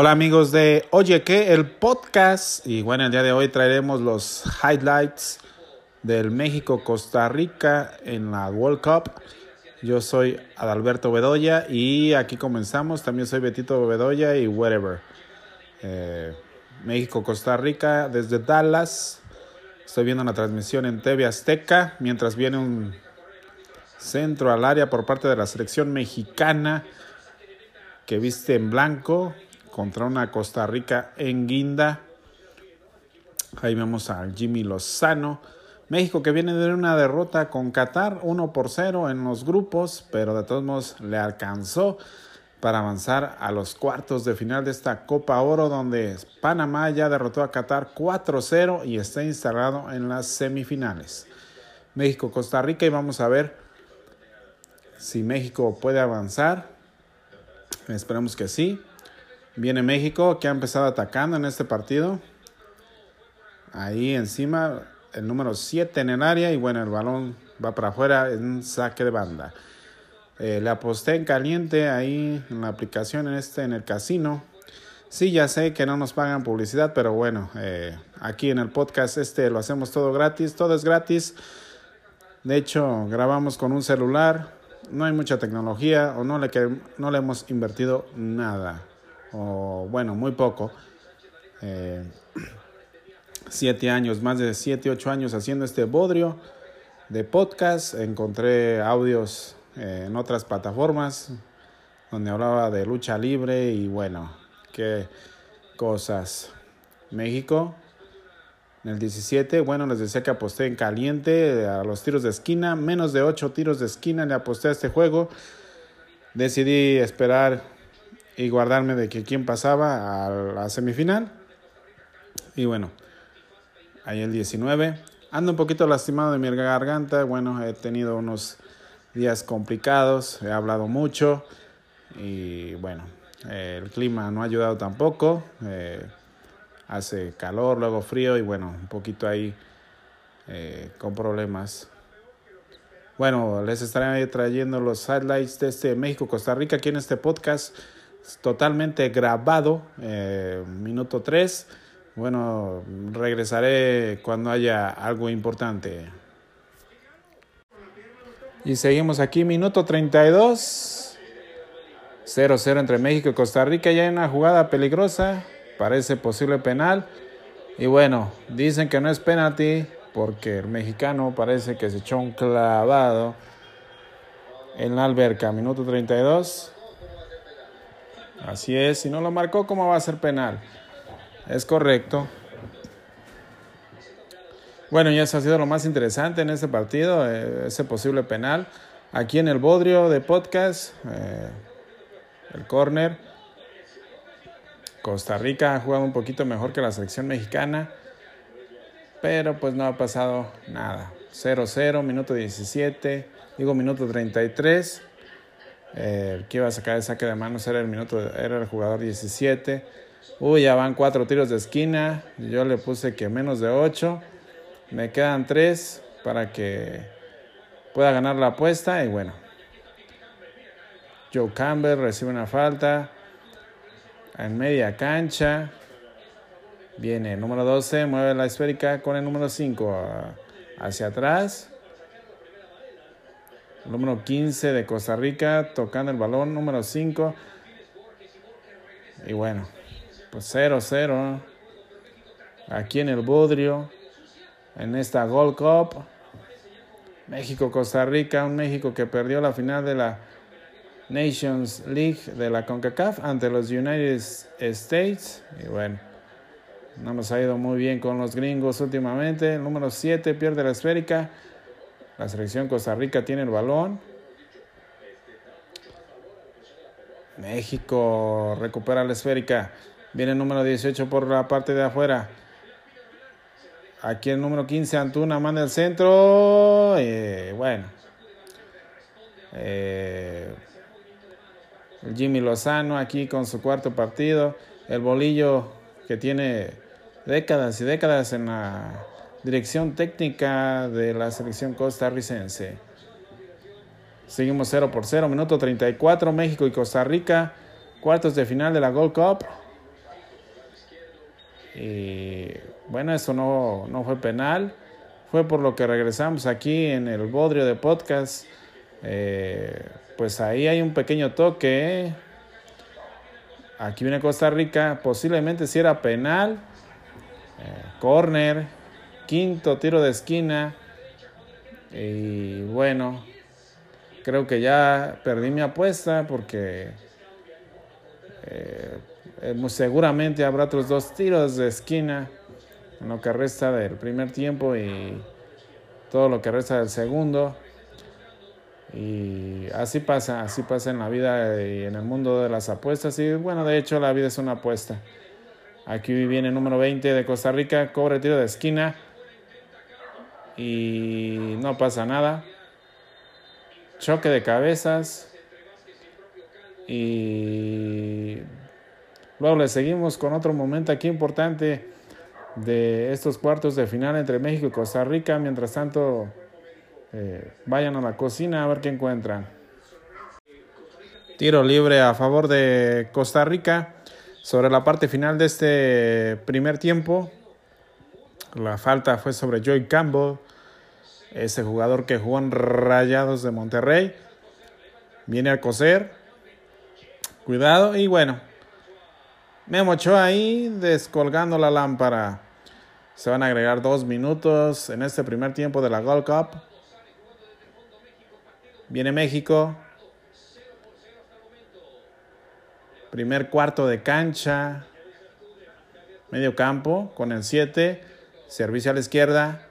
Hola amigos de Oye que el podcast y bueno el día de hoy traeremos los highlights del México Costa Rica en la World Cup. Yo soy Adalberto Bedoya y aquí comenzamos. También soy Betito Bedoya y whatever. Eh, México Costa Rica desde Dallas. Estoy viendo una transmisión en TV Azteca mientras viene un centro al área por parte de la selección mexicana que viste en blanco contra una Costa Rica en guinda. Ahí vemos a Jimmy Lozano. México que viene de una derrota con Qatar 1 por 0 en los grupos, pero de todos modos le alcanzó para avanzar a los cuartos de final de esta Copa Oro donde Panamá ya derrotó a Qatar 4-0 y está instalado en las semifinales. México-Costa Rica y vamos a ver si México puede avanzar. Esperemos que sí. Viene México que ha empezado atacando en este partido. Ahí encima el número 7 en el área y bueno, el balón va para afuera en saque de banda. Eh, le aposté en caliente ahí en la aplicación en este en el casino. Sí, ya sé que no nos pagan publicidad, pero bueno, eh, aquí en el podcast este lo hacemos todo gratis, todo es gratis. De hecho, grabamos con un celular, no hay mucha tecnología o no le, no le hemos invertido nada o bueno, muy poco. Eh, siete años, más de siete, ocho años haciendo este bodrio de podcast. Encontré audios eh, en otras plataformas donde hablaba de lucha libre y bueno, qué cosas. México, en el 17, bueno, les decía que aposté en caliente a los tiros de esquina, menos de ocho tiros de esquina le aposté a este juego. Decidí esperar y guardarme de que quién pasaba a la semifinal. Y bueno, ahí el 19. Ando un poquito lastimado de mi garganta. Bueno, he tenido unos días complicados, he hablado mucho y bueno, el clima no ha ayudado tampoco. Eh, hace calor, luego frío y bueno, un poquito ahí eh, con problemas. Bueno, les estaré trayendo los highlights de este México-Costa Rica aquí en este podcast totalmente grabado, eh, minuto 3. Bueno, regresaré cuando haya algo importante. Y seguimos aquí, minuto 32. 0-0 entre México y Costa Rica. Ya hay una jugada peligrosa. Parece posible penal. Y bueno, dicen que no es penalti porque el mexicano parece que se echó un clavado en la alberca. Minuto 32. Así es, si no lo marcó, ¿cómo va a ser penal? Es correcto. Bueno, ya eso ha sido lo más interesante en este partido, eh, ese posible penal. Aquí en el bodrio de podcast, eh, el corner. Costa Rica ha jugado un poquito mejor que la selección mexicana, pero pues no ha pasado nada. 0-0, minuto 17, digo minuto 33. El que iba a sacar el saque de manos era el minuto, era el jugador 17. Uy, ya van cuatro tiros de esquina. Yo le puse que menos de 8. Me quedan tres para que pueda ganar la apuesta. Y bueno, Joe Campbell recibe una falta en media cancha. Viene el número 12, mueve la esférica con el número 5 hacia atrás número 15 de Costa Rica, tocando el balón, número 5. Y bueno, pues 0-0 aquí en el Bodrio, en esta Gold Cup. México-Costa Rica, un México que perdió la final de la Nations League de la CONCACAF ante los United States. Y bueno, no nos ha ido muy bien con los gringos últimamente. El número 7 pierde la esférica. La selección Costa Rica tiene el balón. México recupera la esférica. Viene el número 18 por la parte de afuera. Aquí el número 15, Antuna, manda el centro. bueno. Eh, Jimmy Lozano aquí con su cuarto partido. El bolillo que tiene décadas y décadas en la dirección técnica de la selección costarricense. Seguimos 0 por 0, minuto 34, México y Costa Rica, cuartos de final de la Gold Cup. Y bueno, eso no, no fue penal. Fue por lo que regresamos aquí en el bodrio de podcast. Eh, pues ahí hay un pequeño toque. Aquí viene Costa Rica. Posiblemente si era penal. Eh, corner. Quinto tiro de esquina. Y bueno, creo que ya perdí mi apuesta porque eh, seguramente habrá otros dos tiros de esquina en lo que resta del primer tiempo y todo lo que resta del segundo. Y así pasa, así pasa en la vida y en el mundo de las apuestas. Y bueno, de hecho la vida es una apuesta. Aquí viene el número 20 de Costa Rica, cobre tiro de esquina. Y no pasa nada. Choque de cabezas. Y luego le seguimos con otro momento aquí importante de estos cuartos de final entre México y Costa Rica. Mientras tanto, eh, vayan a la cocina a ver qué encuentran. Tiro libre a favor de Costa Rica. Sobre la parte final de este primer tiempo, la falta fue sobre Joy Campbell, ese jugador que jugó en Rayados de Monterrey. Viene a coser. Cuidado y bueno, me mochó ahí descolgando la lámpara. Se van a agregar dos minutos en este primer tiempo de la Gold Cup. Viene México. Primer cuarto de cancha. Medio campo con el 7. Servicio a la izquierda.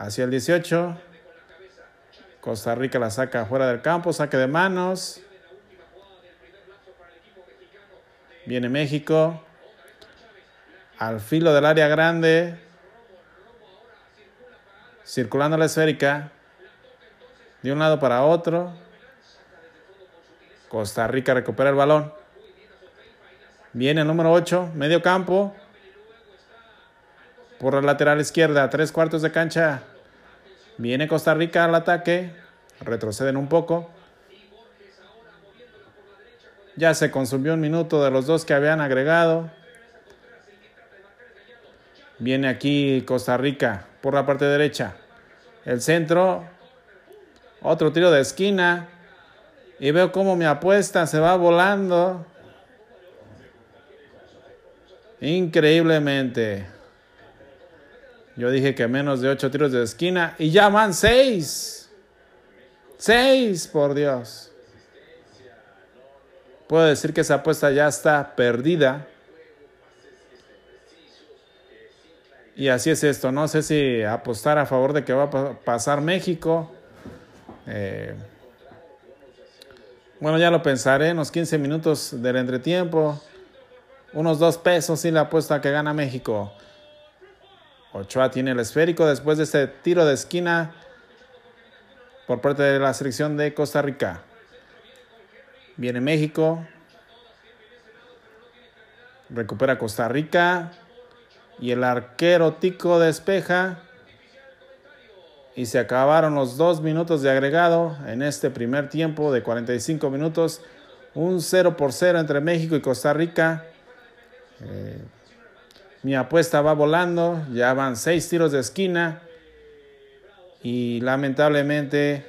Hacia el 18. Costa Rica la saca fuera del campo. Saque de manos. Viene México al filo del área grande, circulando la esférica de un lado para otro. Costa Rica recupera el balón. Viene el número 8, medio campo. Por la lateral izquierda, tres cuartos de cancha. Viene Costa Rica al ataque. Retroceden un poco. Ya se consumió un minuto de los dos que habían agregado. Viene aquí Costa Rica por la parte derecha. El centro. Otro tiro de esquina. Y veo cómo mi apuesta se va volando. Increíblemente. Yo dije que menos de ocho tiros de esquina. Y ya van seis. Seis, por Dios. Puedo decir que esa apuesta ya está perdida. Y así es esto. No sé si apostar a favor de que va a pasar México. Eh, bueno, ya lo pensaré en los 15 minutos del entretiempo. Unos dos pesos y la apuesta que gana México. Ochoa tiene el esférico después de este tiro de esquina por parte de la selección de Costa Rica. Viene México. Recupera Costa Rica y el arquero Tico despeja y se acabaron los dos minutos de agregado en este primer tiempo de 45 minutos. Un 0 por 0 entre México y Costa Rica. Eh, mi apuesta va volando, ya van seis tiros de esquina y lamentablemente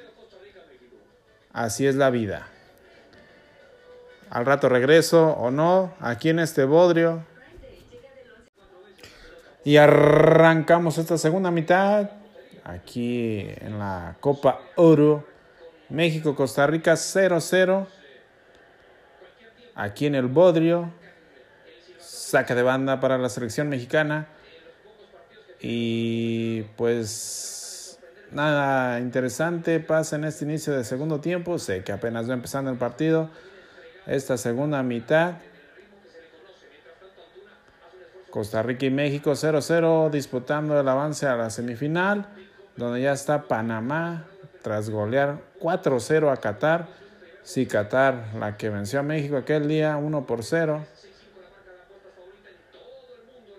así es la vida. Al rato regreso o no, aquí en este bodrio, y arrancamos esta segunda mitad aquí en la Copa Oro. México, Costa Rica 0-0. Aquí en el Bodrio. Saca de banda para la selección mexicana. Y pues nada interesante pasa en este inicio de segundo tiempo. Sé que apenas va empezando el partido. Esta segunda mitad. Costa Rica y México 0-0 disputando el avance a la semifinal, donde ya está Panamá tras golear 4-0 a Qatar. Sí, Qatar, la que venció a México aquel día 1 por 0.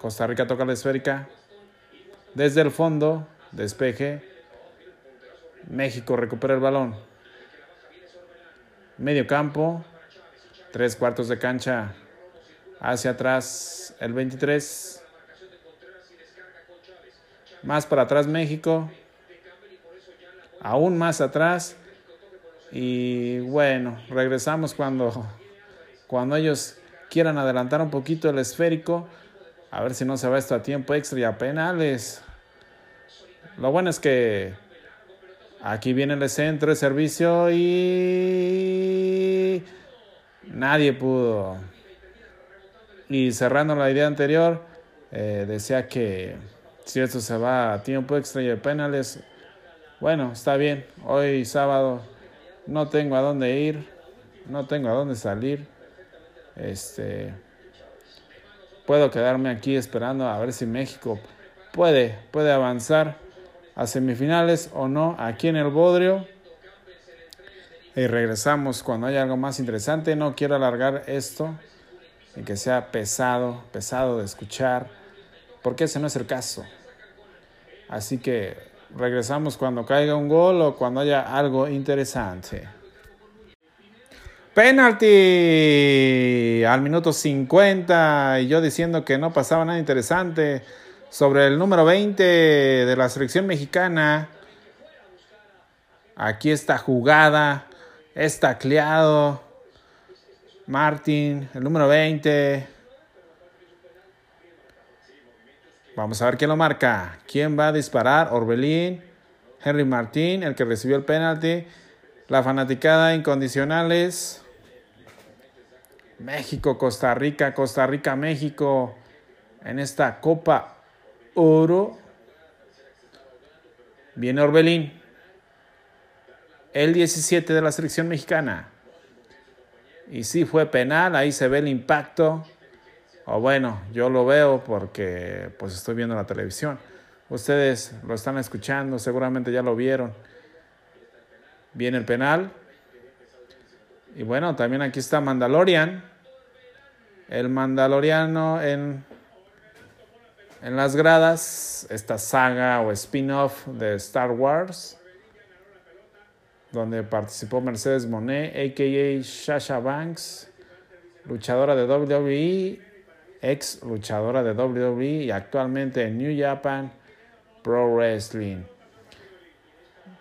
Costa Rica toca la esférica. Desde el fondo, despeje. México recupera el balón. Medio campo. Tres cuartos de cancha Hacia atrás el 23. Más para atrás México. Aún más atrás. Y bueno, regresamos cuando, cuando ellos quieran adelantar un poquito el esférico. A ver si no se va esto a tiempo extra y a penales. Lo bueno es que aquí viene el centro de servicio y nadie pudo. Y cerrando la idea anterior, eh, decía que si esto se va a tiempo extra y a penales, bueno, está bien. Hoy sábado no tengo a dónde ir, no tengo a dónde salir. Este puedo quedarme aquí esperando a ver si México puede puede avanzar a semifinales o no aquí en el Bodrio. Y regresamos cuando haya algo más interesante. No quiero alargar esto y que sea pesado, pesado de escuchar, porque ese no es el caso. Así que regresamos cuando caiga un gol o cuando haya algo interesante. Penalty al minuto 50 y yo diciendo que no pasaba nada interesante sobre el número 20 de la selección mexicana. Aquí está jugada, está cleado. Martín, el número 20. Vamos a ver quién lo marca. ¿Quién va a disparar? Orbelín, Henry Martín, el que recibió el penalti. La fanaticada incondicionales. México, Costa Rica, Costa Rica, México. En esta Copa Oro. Viene Orbelín. El 17 de la selección mexicana. Y sí fue penal, ahí se ve el impacto. O bueno, yo lo veo porque pues estoy viendo la televisión. Ustedes lo están escuchando, seguramente ya lo vieron. Viene el penal. Y bueno, también aquí está Mandalorian. El Mandaloriano en, en las gradas, esta saga o spin-off de Star Wars, donde participó Mercedes Monet, a.k.a. Sasha Banks, luchadora de WWE ex luchadora de WWE y actualmente en New Japan Pro Wrestling.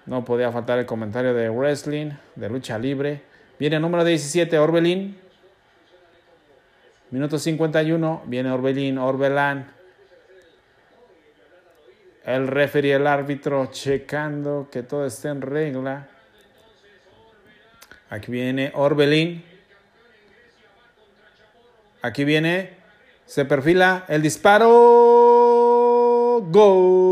No podía faltar el comentario de wrestling, de lucha libre. Viene número 17, Orbelín. Minuto 51, viene Orbelín, Orbelán. El referee, el árbitro, checando que todo esté en regla. Aquí viene Orbelín. Aquí viene se perfila el disparo. Gol.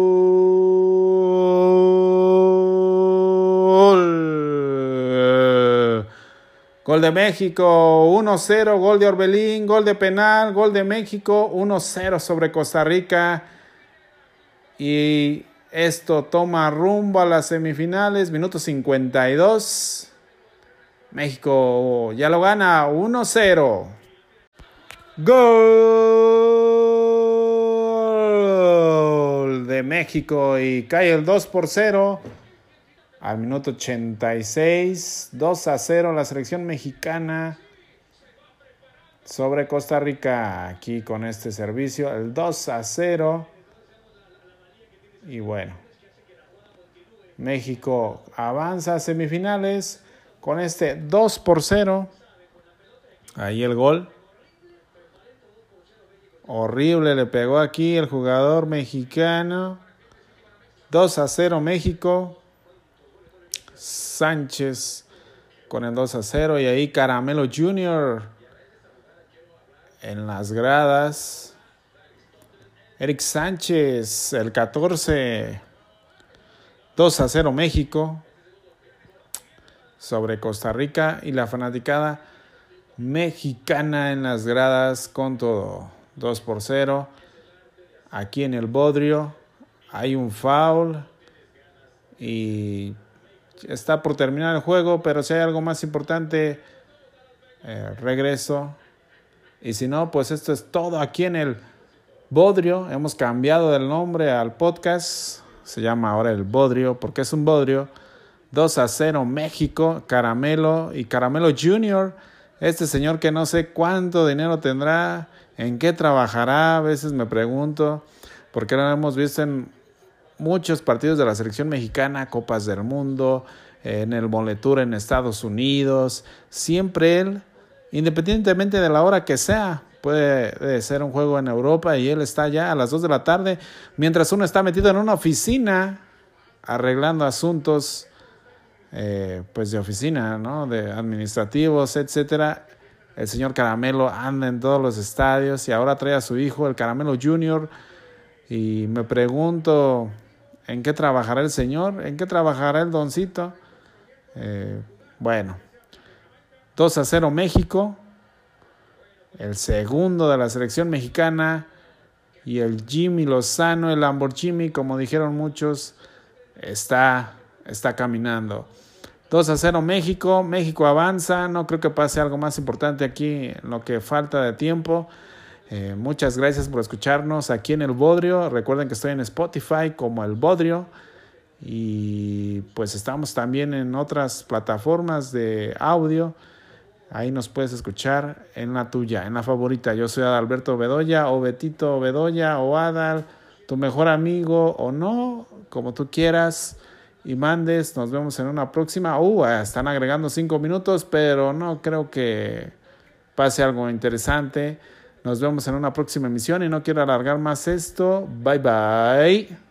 Gol de México, 1-0, gol de Orbelín, gol de penal, gol de México, 1-0 sobre Costa Rica. Y esto toma rumbo a las semifinales, minuto 52. México ya lo gana 1-0. Gol de México y cae el 2 por 0 al minuto 86. 2 a 0 la selección mexicana sobre Costa Rica aquí con este servicio. El 2 a 0. Y bueno, México avanza a semifinales con este 2 por 0. Ahí el gol. Horrible le pegó aquí el jugador mexicano. 2 a 0 México. Sánchez con el 2 a 0 y ahí Caramelo Jr. en las gradas. Eric Sánchez, el 14. 2 a 0 México sobre Costa Rica y la fanaticada mexicana en las gradas con todo. 2 por 0. Aquí en el Bodrio hay un foul y está por terminar el juego, pero si hay algo más importante, eh, regreso. Y si no, pues esto es todo aquí en el Bodrio. Hemos cambiado el nombre al podcast. Se llama ahora el Bodrio porque es un Bodrio. 2 a 0 México, Caramelo y Caramelo Junior. Este señor que no sé cuánto dinero tendrá ¿En qué trabajará? A veces me pregunto, porque ahora hemos visto en muchos partidos de la selección mexicana, Copas del Mundo, en el Moletur en Estados Unidos, siempre él, independientemente de la hora que sea, puede ser un juego en Europa y él está ya a las 2 de la tarde, mientras uno está metido en una oficina arreglando asuntos eh, pues de oficina, ¿no? De administrativos, etcétera. El señor Caramelo anda en todos los estadios y ahora trae a su hijo, el Caramelo Junior. Y me pregunto, ¿en qué trabajará el señor? ¿En qué trabajará el doncito? Eh, bueno, 2 a 0 México, el segundo de la selección mexicana y el Jimmy Lozano, el Lamborghini, como dijeron muchos, está, está caminando. 2 a 0 México, México avanza, no creo que pase algo más importante aquí en lo que falta de tiempo. Eh, muchas gracias por escucharnos aquí en El Bodrio. Recuerden que estoy en Spotify como El Bodrio. Y pues estamos también en otras plataformas de audio. Ahí nos puedes escuchar en la tuya, en la favorita. Yo soy Adalberto Bedoya o Betito Bedoya o Adal, tu mejor amigo o no, como tú quieras y mandes. Nos vemos en una próxima. Uh, están agregando cinco minutos, pero no creo que pase algo interesante. Nos vemos en una próxima emisión y no quiero alargar más esto. Bye bye.